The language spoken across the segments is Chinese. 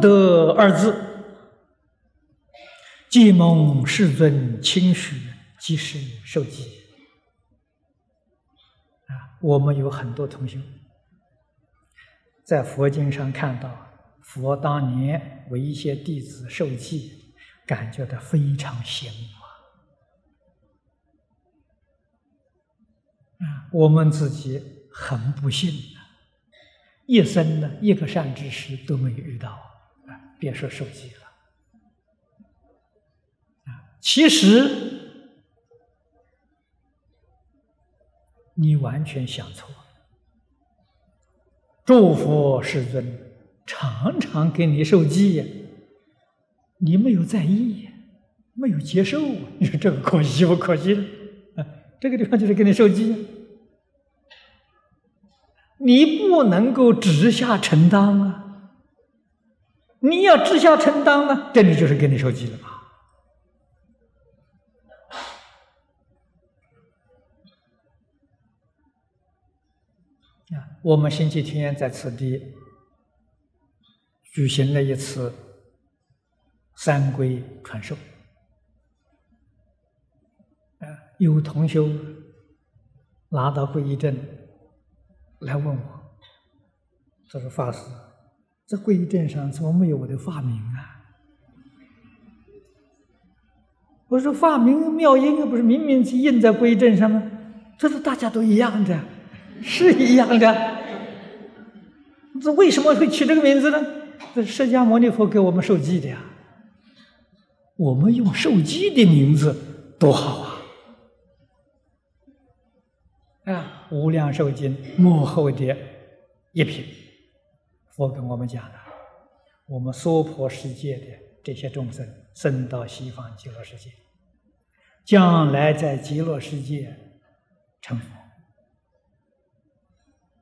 当得二字，既蒙世尊亲许，即是受记。啊，我们有很多同学在佛经上看到佛当年为一些弟子受记，感觉到非常羡慕啊！我们自己很不幸一生呢一个善知识都没有遇到，别说受记了啊！其实。你完全想错了。祝福世尊常常给你受记，你没有在意，没有接受，你说这个可惜不可惜？啊，这个地方就是给你受记，你不能够直下承担啊！你要知孝承担呢，这里就是给你受记了吧？我们星期天在此地举行了一次三规传授，啊，有同学拿到皈依证来问我，他说：“法师，这皈依证上怎么没有我的法名啊？”我说：“法名妙音不是明明是印在皈依证上吗？”这是：“大家都一样的。”是一样的，这为什么会取这个名字呢？这释迦牟尼佛给我们受记的呀。我们用受记的名字多好啊！啊，《无量寿经》幕后的一品，佛跟我们讲的，我们娑婆世界的这些众生，生到西方极乐世界，将来在极乐世界成佛。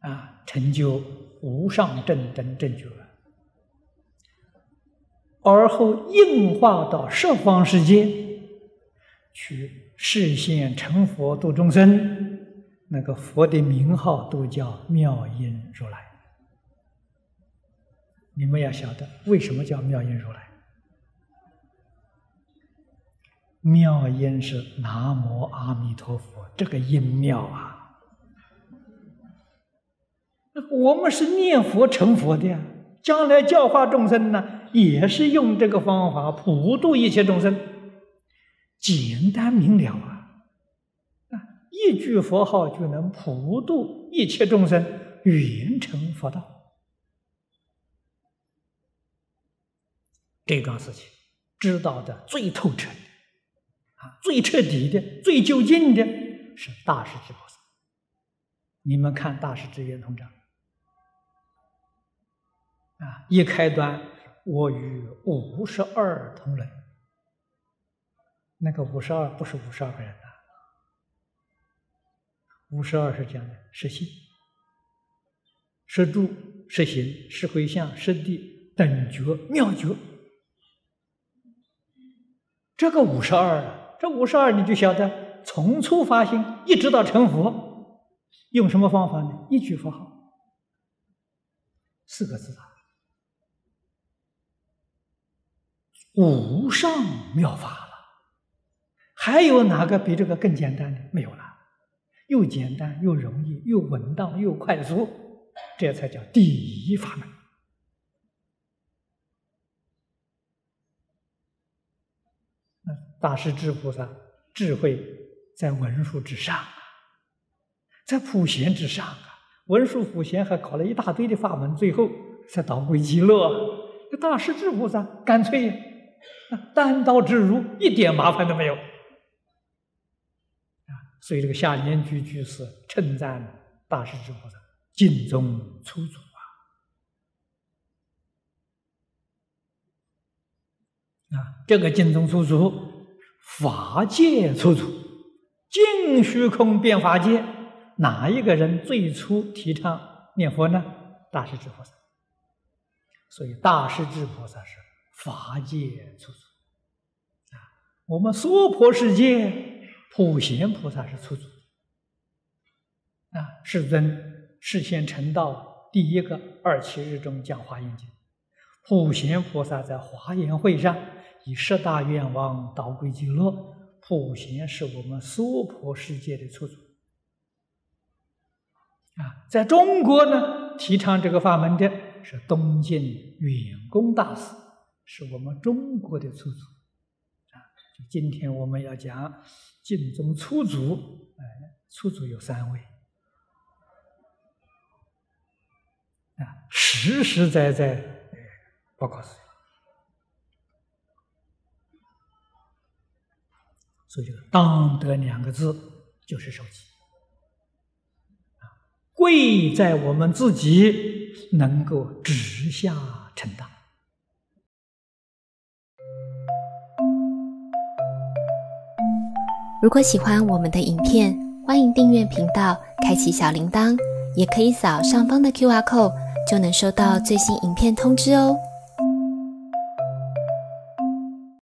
啊，成就无上正等正觉，而后应化到十方世界去示现成佛度众生，那个佛的名号都叫妙音如来。你们要晓得，为什么叫妙音如来？妙音是南无阿弥陀佛，这个音妙啊。我们是念佛成佛的呀，将来教化众生呢，也是用这个方法普度一切众生，简单明了啊！啊，一句佛号就能普度一切众生，圆成佛道。这桩事情知道的最透彻，啊，最彻底的、最究竟的是大势至菩萨。你们看大势至圆通章。啊！一开端，我与五十二同人。那个五十二不是五十二个人呐，五十二是讲的实心、实住、实行、是回向、实地等觉妙觉。这个五十二啊，这五十二你就晓得，从初发心一直到成佛，用什么方法呢？一句佛号，四个字啊。无上妙法了，还有哪个比这个更简单的？没有了，又简单又容易，又稳当又快速，这才叫第一法门。大师智菩萨智慧在文殊之上啊，在普贤之上啊，文殊普贤还搞了一大堆的法门，最后才导归极乐。这大师智菩萨干脆。单刀直入，一点麻烦都没有啊！所以这个下联句句是称赞大师之菩萨尽忠出祖啊！啊，这个尽忠出祖，法界出祖，净虚空变法界，哪一个人最初提倡念佛呢？大势至菩萨。所以大势至菩萨是。法界出祖啊，我们娑婆世界普贤菩萨是出祖啊。世尊事先成道，第一个二七日中讲华严经，普贤菩萨在华严会上以十大愿望导归极乐，普贤是我们娑婆世界的初祖。啊，在中国呢，提倡这个法门的是东晋远公大师，是我们中国的初祖。啊，今天我们要讲晋宗初祖，哎，初祖有三位。啊，实实在在，不可思议。所以这个“当得”两个字就是受记。贵在我们自己能够直下承担。如果喜欢我们的影片，欢迎订阅频道，开启小铃铛，也可以扫上方的 Q R code，就能收到最新影片通知哦。